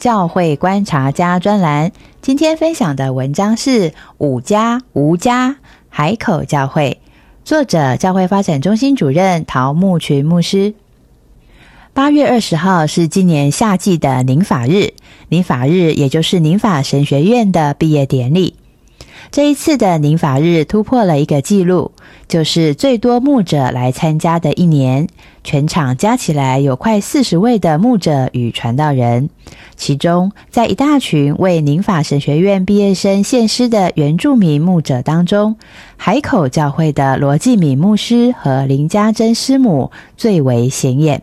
教会观察家专栏。今天分享的文章是五家无家海口教会，作者教会发展中心主任陶木群牧师。八月二十号是今年夏季的宁法日，宁法日也就是宁法神学院的毕业典礼。这一次的宁法日突破了一个纪录，就是最多牧者来参加的一年，全场加起来有快四十位的牧者与传道人。其中，在一大群为宁法神学院毕业生献诗的原住民牧者当中，海口教会的罗继敏牧师和林家珍师母最为显眼。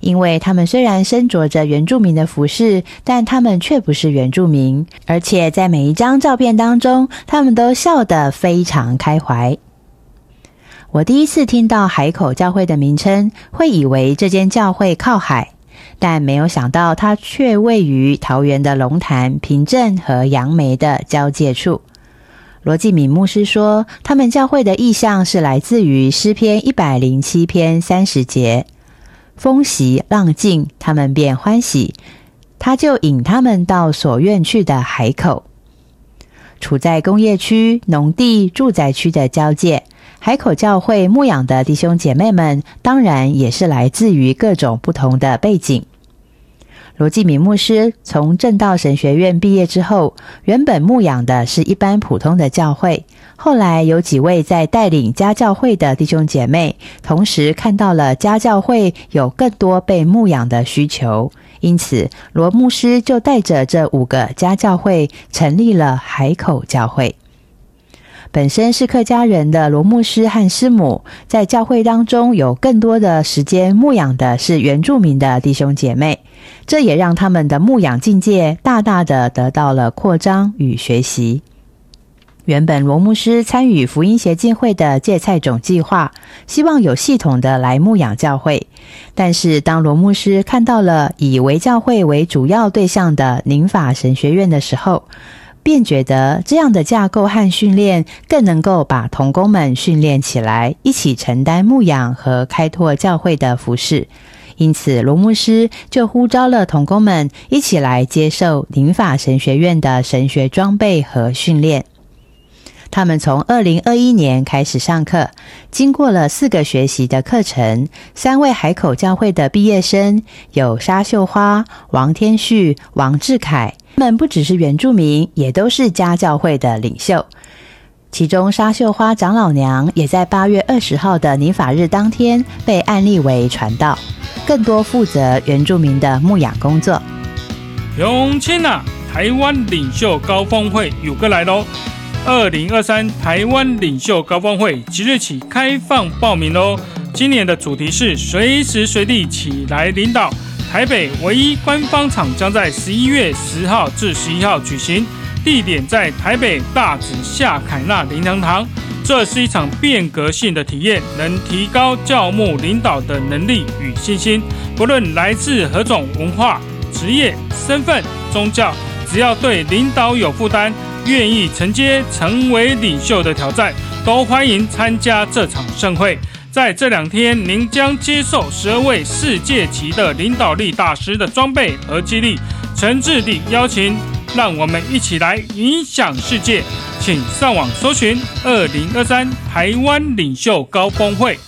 因为他们虽然身着着原住民的服饰，但他们却不是原住民，而且在每一张照片当中，他们都笑得非常开怀。我第一次听到海口教会的名称，会以为这间教会靠海，但没有想到它却位于桃园的龙潭、平镇和杨梅的交界处。罗继敏牧师说，他们教会的意向是来自于诗篇一百零七篇三十节。风息浪静，他们便欢喜。他就引他们到所愿去的海口，处在工业区、农地、住宅区的交界。海口教会牧养的弟兄姐妹们，当然也是来自于各种不同的背景。罗继敏牧师从正道神学院毕业之后，原本牧养的是一般普通的教会。后来有几位在带领家教会的弟兄姐妹，同时看到了家教会有更多被牧养的需求，因此罗牧师就带着这五个家教会成立了海口教会。本身是客家人的罗牧师和师母，在教会当中有更多的时间牧养的是原住民的弟兄姐妹，这也让他们的牧养境界大大的得到了扩张与学习。原本罗牧师参与福音协进会的芥菜种计划，希望有系统的来牧养教会，但是当罗牧师看到了以为教会为主要对象的宁法神学院的时候，便觉得这样的架构和训练更能够把童工们训练起来，一起承担牧养和开拓教会的服饰。因此，罗牧师就呼召了童工们一起来接受灵法神学院的神学装备和训练。他们从二零二一年开始上课，经过了四个学习的课程。三位海口教会的毕业生有沙秀花、王天旭、王志凯。他们不只是原住民，也都是家教会的领袖。其中，沙秀花长老娘也在八月二十号的尼法日当天被案例为传道，更多负责原住民的牧养工作。永清啊，台湾领袖高峰会有个来喽！二零二三台湾领袖高峰会即日起开放报名喽！今年的主题是随时随地起来领导。台北唯一官方场将在十一月十号至十一号举行，地点在台北大直夏凯纳灵堂堂。这是一场变革性的体验，能提高教牧领导的能力与信心。不论来自何种文化、职业、身份、宗教，只要对领导有负担，愿意承接成为领袖的挑战，都欢迎参加这场盛会。在这两天，您将接受十二位世界级的领导力大师的装备和激励。诚挚地邀请，让我们一起来影响世界。请上网搜寻“二零二三台湾领袖高峰会”。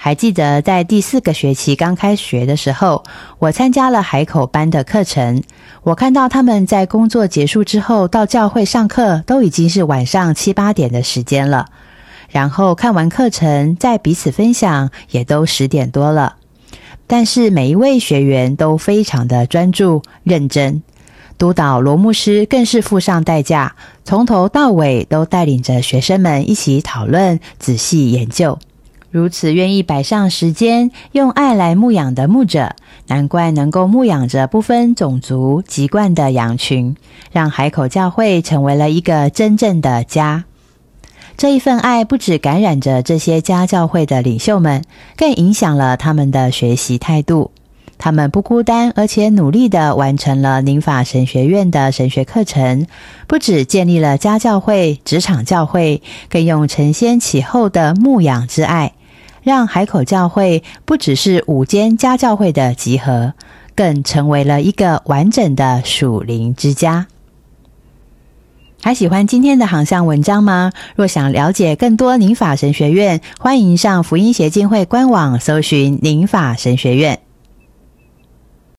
还记得在第四个学期刚开学的时候，我参加了海口班的课程。我看到他们在工作结束之后到教会上课，都已经是晚上七八点的时间了。然后看完课程，再彼此分享，也都十点多了。但是每一位学员都非常的专注认真，督导罗牧师更是付上代价，从头到尾都带领着学生们一起讨论、仔细研究。如此愿意摆上时间，用爱来牧养的牧者，难怪能够牧养着不分种族籍贯的羊群，让海口教会成为了一个真正的家。这一份爱不止感染着这些家教会的领袖们，更影响了他们的学习态度。他们不孤单，而且努力的完成了宁法神学院的神学课程，不止建立了家教会、职场教会，更用承先启后的牧养之爱，让海口教会不只是五间家教会的集合，更成为了一个完整的属灵之家。还喜欢今天的航向文章吗？若想了解更多宁法神学院，欢迎上福音协进会官网搜寻宁法神学院。